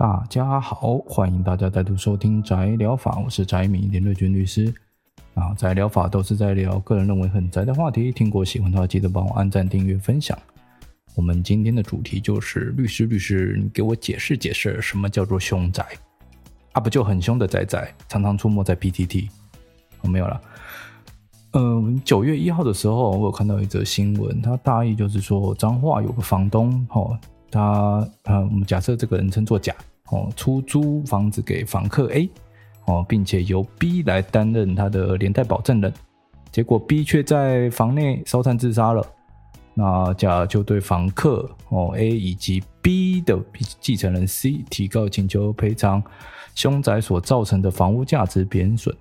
大家好，欢迎大家再度收听宅疗法，我是宅米连瑞君律师。啊，宅疗法都是在聊个人认为很宅的话题，听过喜欢的话记得帮我按赞、订阅、分享。我们今天的主题就是律师，律师，你给我解释解释什么叫做凶宅？啊，不就很凶的宅宅，常常出没在 PTT。我、哦、没有了。嗯，九月一号的时候，我有看到一则新闻，它大意就是说，彰化有个房东，哦，他，呃，我们假设这个人称作甲。哦，出租房子给房客 A，哦，并且由 B 来担任他的连带保证人，结果 B 却在房内烧炭自杀了。那甲就对房客哦 A 以及 B 的继承人 C 提告请求赔偿凶宅所造成的房屋价值贬损，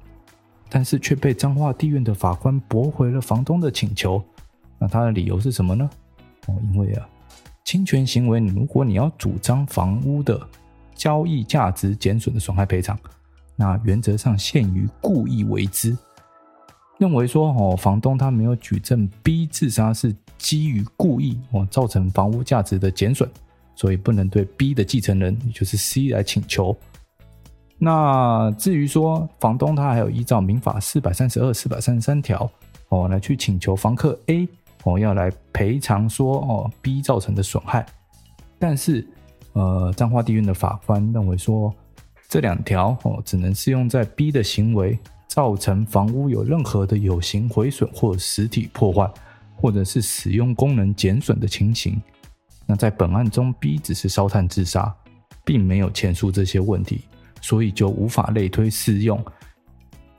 但是却被彰化地院的法官驳回了房东的请求。那他的理由是什么呢？哦，因为啊，侵权行为，如果你要主张房屋的交易价值减损的损害赔偿，那原则上限于故意为之。认为说哦，房东他没有举证 B 自杀是基于故意哦造成房屋价值的减损，所以不能对 B 的继承人也就是 C 来请求。那至于说房东他还有依照民法四百三十二、四百三十三条哦来去请求房客 A 哦要来赔偿说哦 B 造成的损害，但是。呃，彰化地院的法官认为说，这两条哦，只能适用在 B 的行为造成房屋有任何的有形毁损或实体破坏，或者是使用功能减损的情形。那在本案中，B 只是烧炭自杀，并没有前述这些问题，所以就无法类推适用，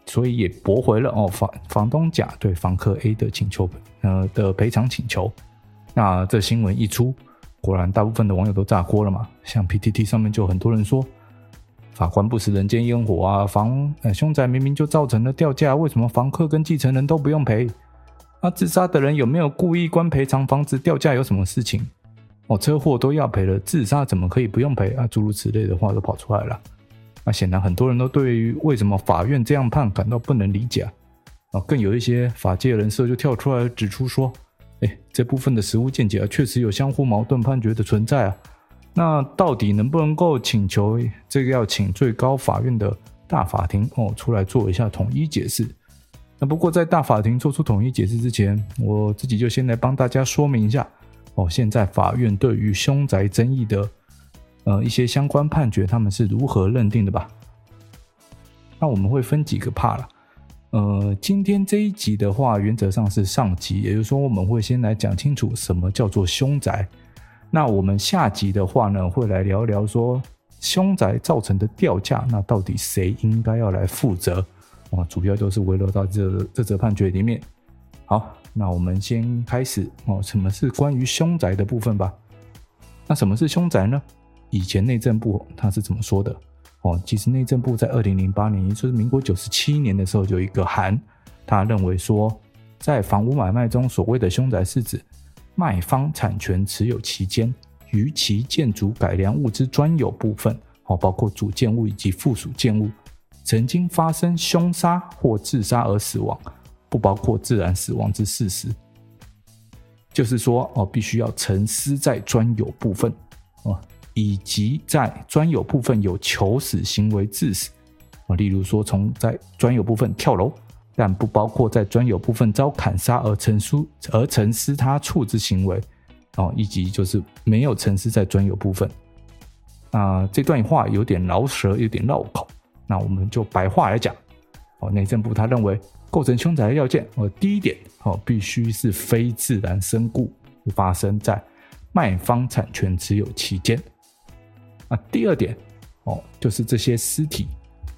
所以也驳回了哦房房东甲对房客 A 的请求呃的赔偿请求。那这新闻一出。果然，大部分的网友都炸锅了嘛。像 PTT 上面就很多人说，法官不食人间烟火啊，房呃凶宅明明就造成了掉价，为什么房客跟继承人都不用赔？啊，自杀的人有没有故意关赔偿房子掉价有什么事情？哦，车祸都要赔了，自杀怎么可以不用赔啊？诸如此类的话都跑出来了。那显然很多人都对于为什么法院这样判感到不能理解啊，更有一些法界人士就跳出来指出说。哎，这部分的实务见解啊，确实有相互矛盾判决的存在啊。那到底能不能够请求这个要请最高法院的大法庭哦出来做一下统一解释？那不过在大法庭做出统一解释之前，我自己就先来帮大家说明一下哦，现在法院对于凶宅争议的呃一些相关判决，他们是如何认定的吧？那我们会分几个 part 了。呃，今天这一集的话，原则上是上集，也就是说，我们会先来讲清楚什么叫做凶宅。那我们下集的话呢，会来聊聊说凶宅造成的掉价，那到底谁应该要来负责？啊，主要就是围绕到这这则判决里面。好，那我们先开始哦，什么是关于凶宅的部分吧？那什么是凶宅呢？以前内政部他是怎么说的？哦，其实内政部在二零零八年，也就是民国九十七年的时候，就有一个函，他认为说，在房屋买卖中，所谓的凶宅是指卖方产权持有期间，于其建筑改良物之专有部分，哦，包括主建物以及附属建物，曾经发生凶杀或自杀而死亡，不包括自然死亡之事实。就是说，哦，必须要沉思在专有部分，哦。以及在专有部分有求死行为致死，啊，例如说从在专有部分跳楼，但不包括在专有部分遭砍杀而成书而陈尸他处之行为，哦，以及就是没有陈尸在专有部分。那这段话有点饶舌，有点绕口，那我们就白话来讲。哦，内政部他认为构成凶宅的要件，哦，第一点，哦，必须是非自然身故发生在卖方产权持有期间。那第二点哦，就是这些尸体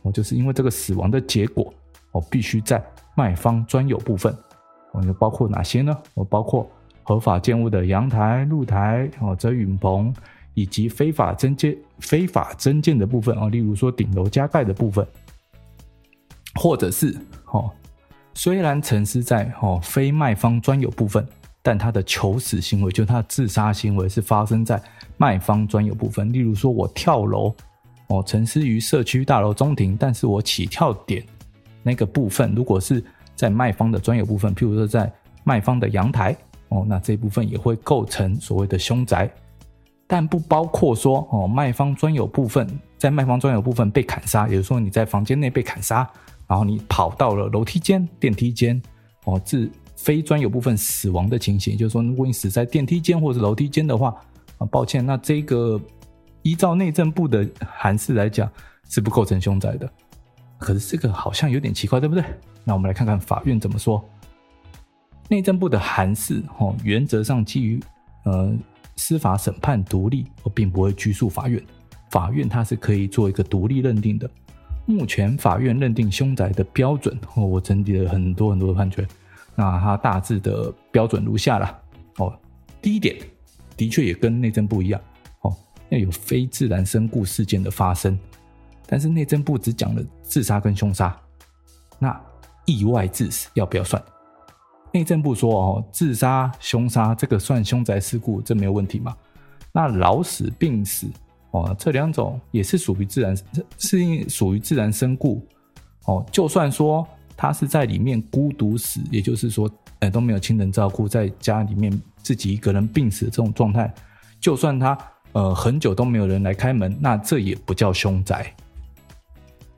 哦，就是因为这个死亡的结果哦，必须在卖方专有部分哦，就包括哪些呢？哦，包括合法建物的阳台、露台哦、遮雨棚，以及非法增建、非法增建的部分哦，例如说顶楼加盖的部分，或者是哦，虽然沉尸在哦非卖方专有部分，但他的求死行为，就是他自杀行为是发生在。卖方专有部分，例如说我跳楼，哦，沉思于社区大楼中庭，但是我起跳点那个部分，如果是在卖方的专有部分，譬如说在卖方的阳台，哦，那这部分也会构成所谓的凶宅。但不包括说哦，卖方专有部分在卖方专有部分被砍杀，也就是说你在房间内被砍杀，然后你跑到了楼梯间、电梯间，哦，自非专有部分死亡的情形，就是说，如果你死在电梯间或者楼梯间的话，啊，抱歉，那这个依照内政部的函释来讲是不构成凶宅的。可是这个好像有点奇怪，对不对？那我们来看看法院怎么说。内政部的函释，哦，原则上基于呃司法审判独立，我并不会拘束法院。法院它是可以做一个独立认定的。目前法院认定凶宅的标准，哦，我整理了很多很多的判决，那它大致的标准如下啦。哦，第一点，的确也跟内政部一样，哦，要有非自然身故事件的发生，但是内政部只讲了自杀跟凶杀，那意外致死要不要算？内政部说：“哦，自杀、凶杀这个算凶宅事故，这没有问题嘛？那老死、病死，哦，这两种也是属于自然，是属于自然身故。哦，就算说他是在里面孤独死，也就是说，呃，都没有亲人照顾，在家里面自己一个人病死的这种状态，就算他呃很久都没有人来开门，那这也不叫凶宅。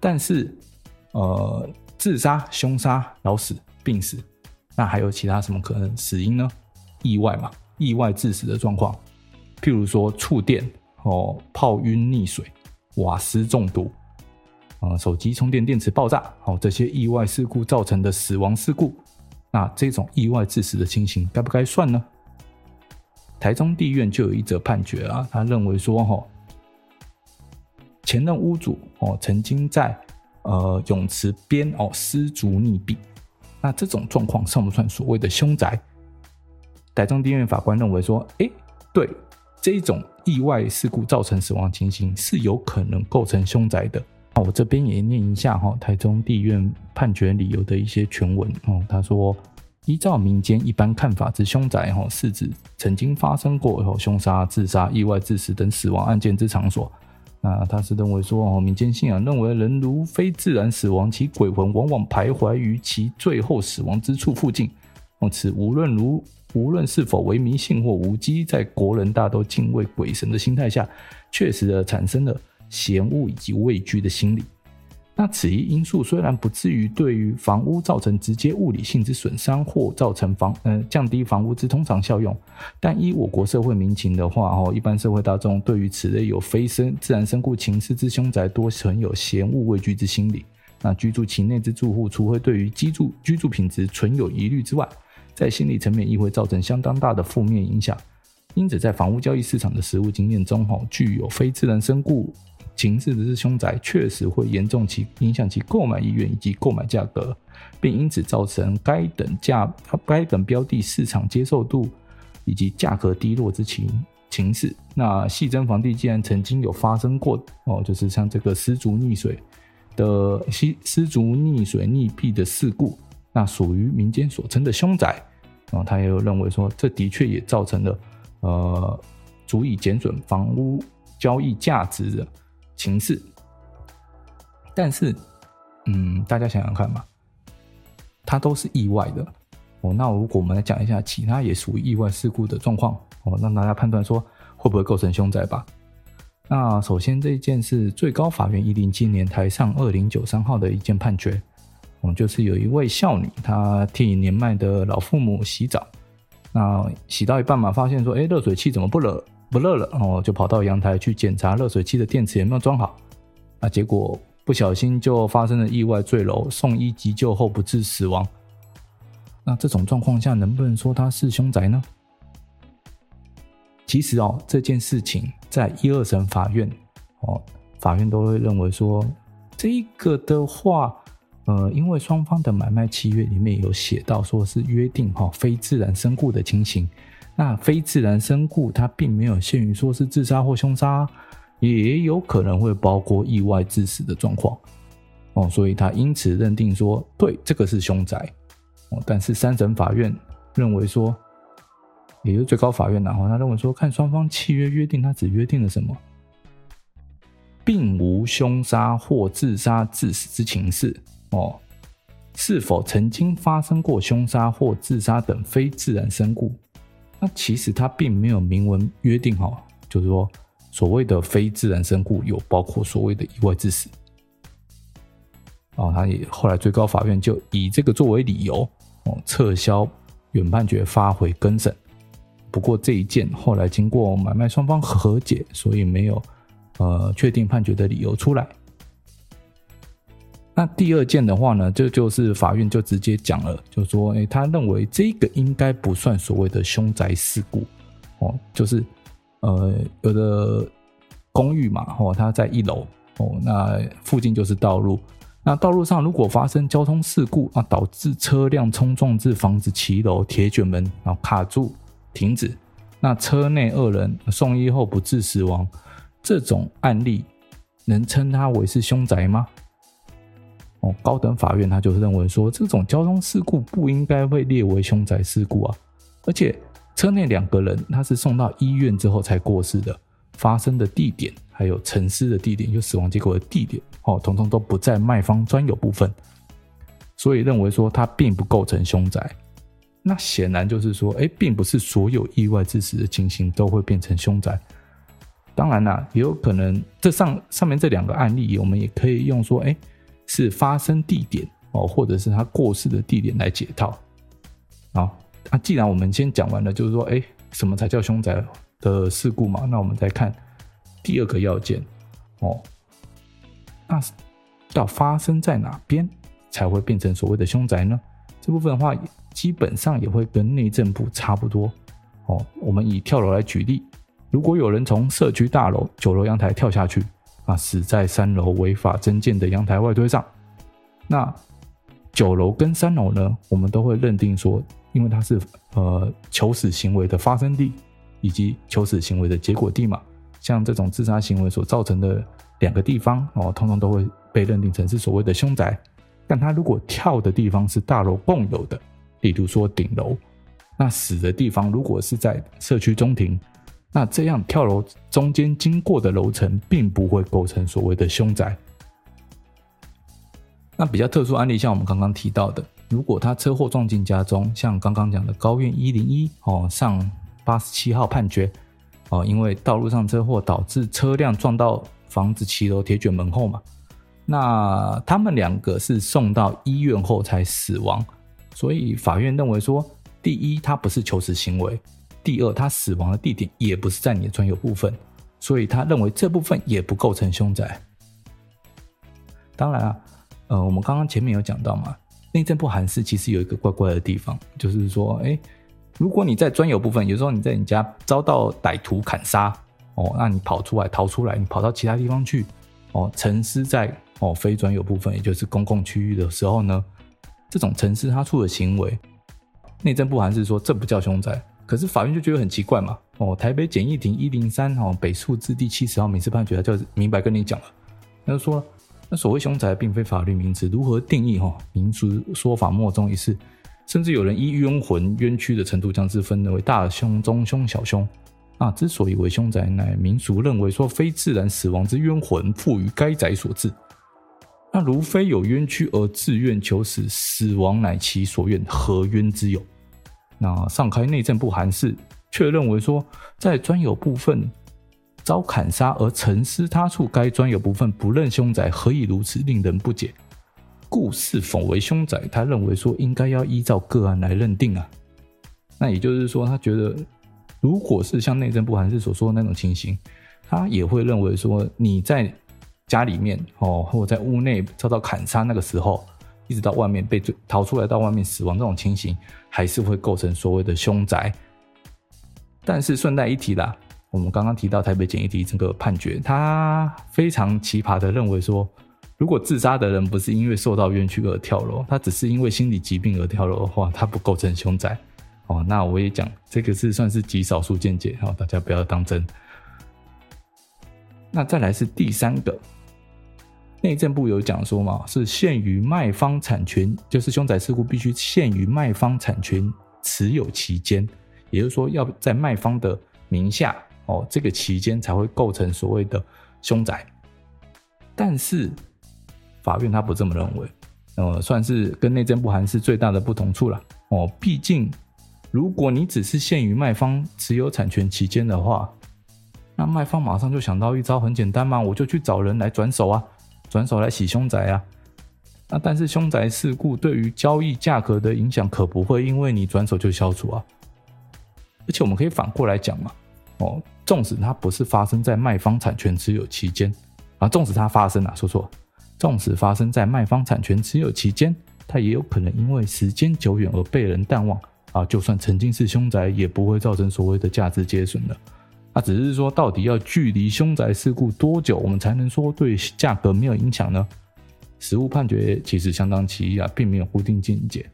但是，呃，自杀、凶杀、老死、病死。”那还有其他什么可能死因呢？意外嘛，意外致死的状况，譬如说触电哦、泡晕溺水、瓦斯中毒、呃、手机充电电池爆炸哦，这些意外事故造成的死亡事故，那这种意外致死的情形该不该算呢？台中地院就有一则判决啊，他认为说哈，前任屋主哦曾经在呃泳池边哦失足溺毙。那这种状况算不算所谓的凶宅？台中地院法官认为说，哎，对，这种意外事故造成死亡情形是有可能构成凶宅的。那我这边也念一下哈，台中地院判决理由的一些全文哦。他说，依照民间一般看法之凶宅哈，是指曾经发生过有凶杀、自杀、意外致死等死亡案件之场所。那他是认为说，哦，民间信仰认为，人如非自然死亡，其鬼魂往往徘徊于其最后死亡之处附近。哦，此无论如无论是否为迷信或无稽，在国人大都敬畏鬼神的心态下，确实的产生了嫌恶以及畏惧的心理。那此一因素虽然不至于对于房屋造成直接物理性之损伤或造成房呃降低房屋之通常效用，但依我国社会民情的话，哦，一般社会大众对于此类有非生自然身故情事之凶宅，多存有嫌恶畏惧之心理。那居住其内之住户，除会对于居住居住品质存有疑虑之外，在心理层面亦会造成相当大的负面影响。因此，在房屋交易市场的实务经验中，吼，具有非自然身故。情势的是凶宅，确实会严重其影响其购买意愿以及购买价格，并因此造成该等价该等标的市场接受度以及价格低落之情情势。那细征房地既然曾经有发生过哦，就是像这个失足溺水的失失足溺水溺毙的事故，那属于民间所称的凶宅然后，他也有认为说，这的确也造成了呃足以减损房屋交易价值的。情势，但是，嗯，大家想想看嘛，它都是意外的哦。那如果我们来讲一下其他也属于意外事故的状况哦，让大家判断说会不会构成凶宅吧。那首先这一件是最高法院一零七年台上二零九三号的一件判决，哦，就是有一位少女，她替年迈的老父母洗澡，那洗到一半嘛，发现说，哎，热水器怎么不热？不热了，哦，就跑到阳台去检查热水器的电池有没有装好，啊，结果不小心就发生了意外坠楼，送医急救后不治死亡。那这种状况下，能不能说他是凶宅呢？其实哦，这件事情在一二审法院，哦，法院都会认为说，这个的话，呃，因为双方的买卖契约里面有写到，说是约定哈非自然身故的情形。那非自然身故，它并没有限于说是自杀或凶杀，也有可能会包括意外致死的状况哦，所以他因此认定说，对，这个是凶宅哦。但是三审法院认为说，也就是最高法院然后他认为说，看双方契约约定，他只约定了什么，并无凶杀或自杀致死之情事哦，是否曾经发生过凶杀或自杀等非自然身故？那其实他并没有明文约定好，就是说所谓的非自然身故有包括所谓的意外致死。哦，他也后来最高法院就以这个作为理由，哦，撤销原判决，发回更审。不过这一件后来经过买卖双方和解，所以没有呃确定判决的理由出来。那第二件的话呢，这就，是法院就直接讲了，就说，哎，他认为这个应该不算所谓的凶宅事故，哦，就是呃有的公寓嘛，哦，它在一楼，哦，那附近就是道路，那道路上如果发生交通事故啊，导致车辆冲撞至房子骑楼铁卷门，然后卡住。停止。那车内二人送医后不治死亡，这种案例能称它为是凶宅吗？哦，高等法院他就认为说，这种交通事故不应该被列为凶宅事故啊。而且车内两个人他是送到医院之后才过世的，发生的地点还有沉尸的地点，就死亡结果的地点，哦，统统都不在卖方专有部分，所以认为说它并不构成凶宅。那显然就是说，哎，并不是所有意外致死的情形都会变成凶宅。当然啦，也有可能这上上面这两个案例，我们也可以用说，哎，是发生地点哦，或者是他过世的地点来解套。好，那既然我们先讲完了，就是说，哎，什么才叫凶宅的事故嘛？那我们再看第二个要件哦，那要发生在哪边才会变成所谓的凶宅呢？这部分的话。基本上也会跟内政部差不多哦。我们以跳楼来举例，如果有人从社区大楼九楼阳台跳下去，啊，死在三楼违法增建的阳台外推上，那九楼跟三楼呢，我们都会认定说，因为它是呃求死行为的发生地以及求死行为的结果地嘛，像这种自杀行为所造成的两个地方哦，通常都会被认定成是所谓的凶宅。但他如果跳的地方是大楼共有的。例如说顶楼，那死的地方如果是在社区中庭，那这样跳楼中间经过的楼层并不会构成所谓的凶宅。那比较特殊案例，像我们刚刚提到的，如果他车祸撞进家中，像刚刚讲的高院一零一哦上八十七号判决哦，因为道路上车祸导致车辆撞到房子骑楼铁卷门后嘛，那他们两个是送到医院后才死亡。所以法院认为说，第一，他不是求死行为；第二，他死亡的地点也不是在你的专有部分，所以他认为这部分也不构成凶宅。当然啊，呃，我们刚刚前面有讲到嘛，内政部函释其实有一个怪怪的地方，就是说，哎，如果你在专有部分，有时候你在你家遭到歹徒砍杀，哦，那你跑出来逃出来，你跑到其他地方去，哦，陈尸在哦非专有部分，也就是公共区域的时候呢，这种陈尸他处的行为，内政部函释说这不叫凶宅，可是法院就觉得很奇怪嘛。哦，台北简易庭一零三哦北诉字第七十号民事判决，他就明白跟你讲了，他就说，那所谓凶宅并非法律名词，如何定义？哈，民俗说法莫衷一是，甚至有人依冤魂冤屈的程度，将之分为大凶、中凶、小凶。啊，之所以为凶宅，乃民俗认为说非自然死亡之冤魂附于该宅所致。那如非有冤屈而自愿求死，死亡乃其所愿，何冤之有？那上开内政部函释，却认为说，在专有部分遭砍杀而沉思他处，该专有部分不认凶宅，何以如此，令人不解。故是否为凶宅，他认为说应该要依照个案来认定啊。那也就是说，他觉得如果是像内政部函释所说的那种情形，他也会认为说你在。家里面哦，或者在屋内遭到砍杀，那个时候一直到外面被追逃出来到外面死亡这种情形，还是会构成所谓的凶宅。但是顺带一提啦，我们刚刚提到台北简易庭这个判决，他非常奇葩的认为说，如果自杀的人不是因为受到冤屈而跳楼，他只是因为心理疾病而跳楼的话，他不构成凶宅。哦，那我也讲这个是算是极少数见解，哦，大家不要当真。那再来是第三个。内政部有讲说嘛，是限于卖方产权，就是凶宅事故必须限于卖方产权持有期间，也就是说要在卖方的名下哦，这个期间才会构成所谓的凶宅。但是法院他不这么认为，呃，算是跟内政部函释最大的不同处了哦。毕竟如果你只是限于卖方持有产权期间的话，那卖方马上就想到一招，很简单嘛，我就去找人来转手啊，转手来洗凶宅啊。那但是凶宅事故对于交易价格的影响可不会因为你转手就消除啊。而且我们可以反过来讲嘛，哦，纵使它不是发生在卖方产权持有期间啊，纵使它发生啊，说错，纵使发生在卖方产权持有期间，它也有可能因为时间久远而被人淡忘啊。就算曾经是凶宅，也不会造成所谓的价值减损的。那只是说，到底要距离凶宅事故多久，我们才能说对价格没有影响呢？实务判决其实相当奇异啊，并没有固定见解。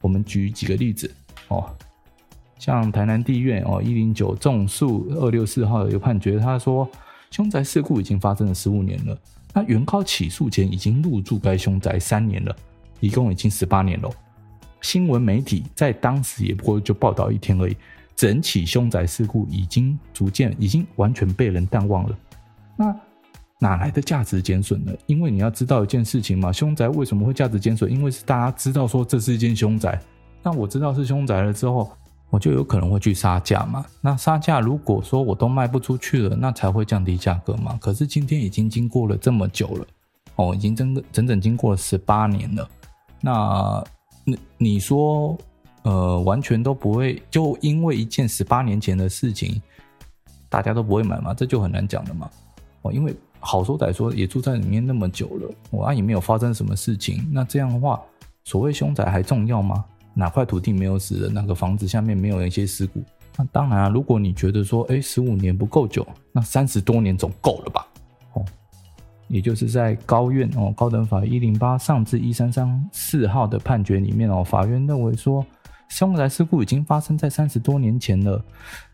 我们举几个例子哦，像台南地院哦一零九重诉二六四号有一个判决，他说凶宅事故已经发生了十五年了，那原告起诉前已经入住该凶宅三年了，一共已经十八年了。新闻媒体在当时也不过就报道一天而已。整起凶宅事故已经逐渐、已经完全被人淡忘了，那哪来的价值减损呢？因为你要知道一件事情嘛，凶宅为什么会价值减损？因为是大家知道说这是一间凶宅，那我知道是凶宅了之后，我就有可能会去杀价嘛。那杀价如果说我都卖不出去了，那才会降低价格嘛。可是今天已经经过了这么久了，哦，已经整整整经过了十八年了，那你你说？呃，完全都不会，就因为一件十八年前的事情，大家都不会买嘛？这就很难讲了嘛。哦，因为好说歹说也住在里面那么久了，我啊也没有发生什么事情。那这样的话，所谓凶宅还重要吗？哪块土地没有死人？那个房子下面没有一些尸骨？那当然啊，如果你觉得说，哎，十五年不够久，那三十多年总够了吧？哦，也就是在高院哦，高等法一零八上至一三三四号的判决里面哦，法院认为说。凶宅事故已经发生在三十多年前了，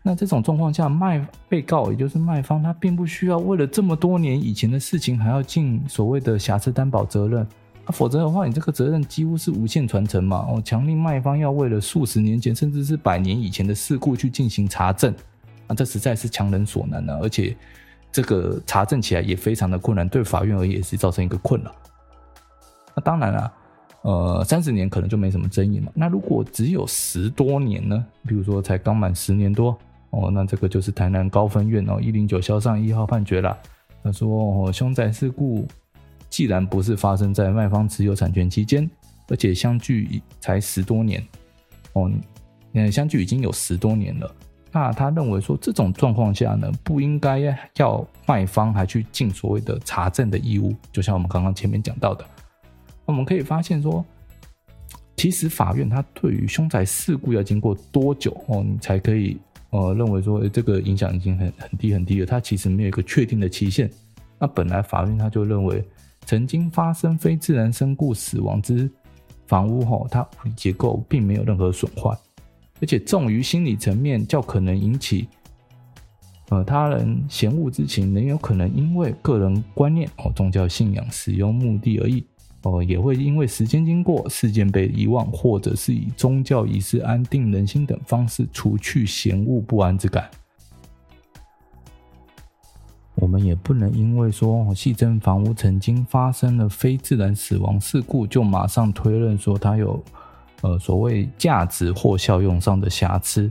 那这种状况下，卖被告也就是卖方，他并不需要为了这么多年以前的事情还要尽所谓的瑕疵担保责任，啊，否则的话，你这个责任几乎是无限传承嘛。哦，强令卖方要为了数十年前甚至是百年以前的事故去进行查证，啊，这实在是强人所难啊，而且这个查证起来也非常的困难，对法院而言也是造成一个困扰。那当然了。呃，三十年可能就没什么争议嘛。那如果只有十多年呢？比如说才刚满十年多哦，那这个就是台南高分院哦一零九消上一号判决了。他说哦，凶宅事故既然不是发生在卖方持有产权期间，而且相距才十多年哦，嗯，相距已经有十多年了。那他认为说这种状况下呢，不应该要卖方还去尽所谓的查证的义务，就像我们刚刚前面讲到的。我们可以发现说，其实法院它对于凶宅事故要经过多久哦，你才可以呃认为说，诶这个影响已经很很低很低了。它其实没有一个确定的期限。那本来法院他就认为，曾经发生非自然身故死亡之房屋吼，它结构并没有任何损坏，而且重于心理层面较可能引起呃他人嫌恶之情，仍有可能因为个人观念哦、宗教信仰使用目的而异。哦，也会因为时间经过，事件被遗忘，或者是以宗教仪式安定人心等方式除去嫌恶不安之感。我们也不能因为说细珍房屋曾经发生了非自然死亡事故，就马上推论说它有呃所谓价值或效用上的瑕疵。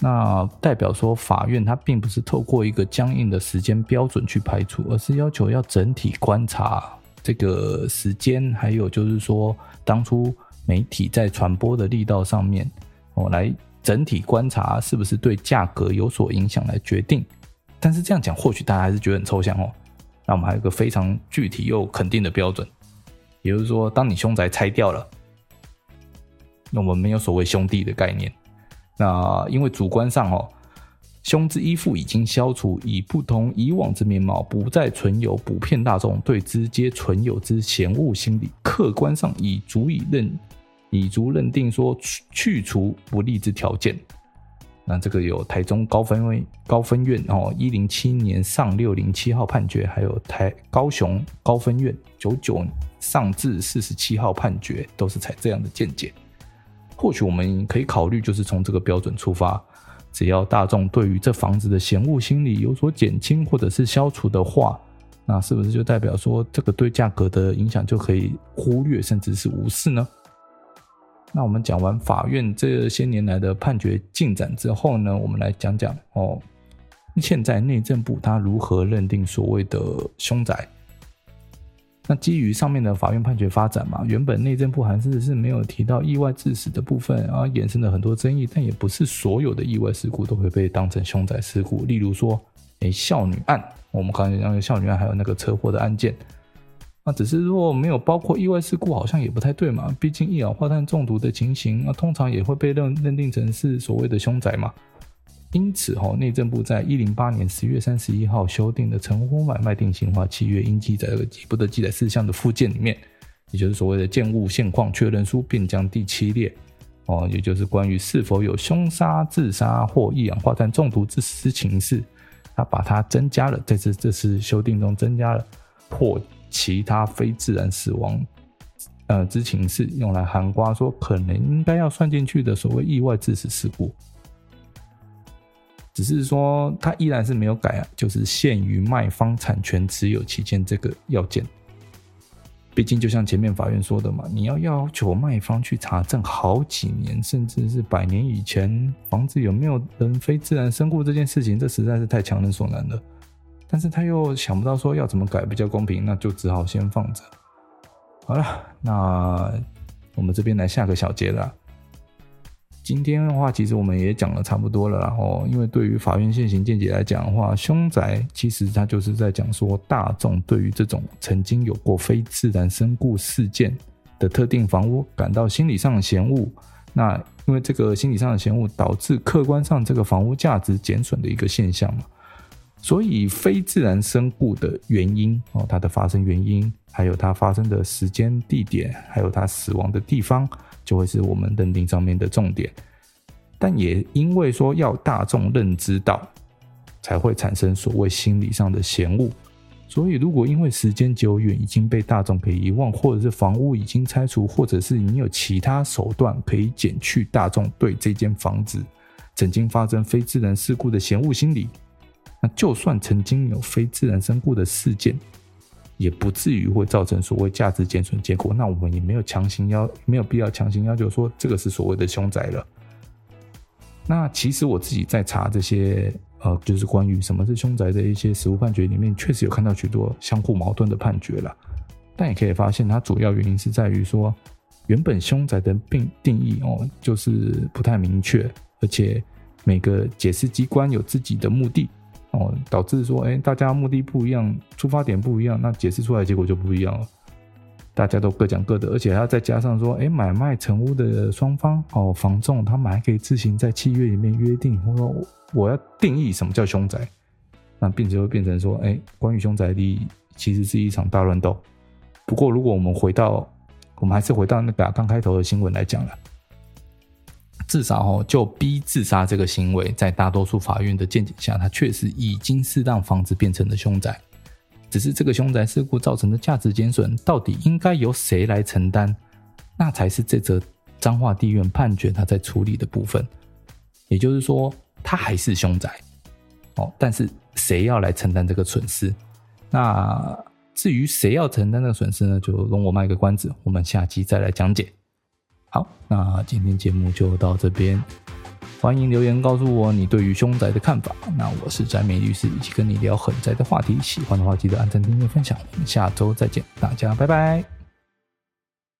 那代表说法院它并不是透过一个僵硬的时间标准去排除，而是要求要整体观察。这个时间，还有就是说，当初媒体在传播的力道上面，哦，来整体观察是不是对价格有所影响来决定。但是这样讲，或许大家还是觉得很抽象哦。那我们还有一个非常具体又肯定的标准，也就是说，当你凶宅拆掉了，那我们没有所谓兄弟的概念。那因为主观上哦。凶之依附已经消除，以不同以往之面貌，不再存有普遍大众对之皆存有之嫌恶心理。客观上已足以认，已足认定说去除不利之条件。那这个有台中高分高分院哦，一零七年上六零七号判决，还有台高雄高分院九九上至四十七号判决，都是采这样的见解。或许我们可以考虑，就是从这个标准出发。只要大众对于这房子的嫌恶心理有所减轻或者是消除的话，那是不是就代表说这个对价格的影响就可以忽略甚至是无视呢？那我们讲完法院这些年来的判决进展之后呢，我们来讲讲哦，现在内政部他如何认定所谓的凶宅？那基于上面的法院判决发展嘛，原本内政部函释是没有提到意外致死的部分，然后衍生了很多争议。但也不是所有的意外事故都会被当成凶宅事故。例如说，诶，少女案，我们刚才讲的少女案，还有那个车祸的案件，那只是如果没有包括意外事故，好像也不太对嘛。毕竟一氧化碳中毒的情形，那通常也会被认认定成是所谓的凶宅嘛。因此，哈，内政部在一零八年十月三十一号修订的成屋买卖定型化契约应记载的不得记载事项的附件里面，也就是所谓的建物现况确认书，并将第七列，哦，也就是关于是否有凶杀、自杀或一氧化碳中毒致死情事，他把它增加了，在这这次修订中增加了或其他非自然死亡，呃之情事，用来涵盖说可能应该要算进去的所谓意外致死事故。只是说，它依然是没有改啊，就是限于卖方产权持有期间这个要件。毕竟，就像前面法院说的嘛，你要要求卖方去查证好几年，甚至是百年以前房子有没有人非自然身故这件事情，这实在是太强人所难了。但是他又想不到说要怎么改比较公平，那就只好先放着。好了，那我们这边来下个小结了。今天的话，其实我们也讲了差不多了。然后，因为对于法院现行见解来讲的话，凶宅其实它就是在讲说，大众对于这种曾经有过非自然身故事件的特定房屋感到心理上的嫌恶。那因为这个心理上的嫌恶，导致客观上这个房屋价值减损的一个现象嘛。所以，非自然身故的原因哦，它的发生原因，还有它发生的时间、地点，还有它死亡的地方。就会是我们认定上面的重点，但也因为说要大众认知到，才会产生所谓心理上的嫌恶。所以，如果因为时间久远已经被大众给遗忘，或者是房屋已经拆除，或者是你有其他手段可以减去大众对这间房子曾经发生非自然事故的嫌恶心理，那就算曾经有非自然身故的事件。也不至于会造成所谓价值减损结果，那我们也没有强行要，没有必要强行要求说这个是所谓的凶宅了。那其实我自己在查这些呃，就是关于什么是凶宅的一些实务判决里面，确实有看到许多相互矛盾的判决了。但也可以发现，它主要原因是在于说，原本凶宅的定定义哦，就是不太明确，而且每个解释机关有自己的目的。哦，导致说，哎，大家目的不一样，出发点不一样，那解释出来的结果就不一样了。大家都各讲各的，而且还要再加上说，哎，买卖成屋的双方，哦，房仲他们还可以自行在契约里面约定，或说我要定义什么叫凶宅，那并且会变成说，哎，关于凶宅的，其实是一场大乱斗。不过，如果我们回到，我们还是回到那个刚开头的新闻来讲了。至少哦，就逼自杀这个行为，在大多数法院的见解下，它确实已经适当房子变成了凶宅。只是这个凶宅事故造成的价值减损，到底应该由谁来承担？那才是这则彰化地院判决他在处理的部分。也就是说，它还是凶宅哦，但是谁要来承担这个损失？那至于谁要承担这个损失呢？就容我卖个关子，我们下期再来讲解。好，那今天节目就到这边，欢迎留言告诉我你对于凶宅的看法。那我是宅美律师，一起跟你聊狠宅的话题。喜欢的话记得按赞、订阅、分享。我们下周再见，大家拜拜。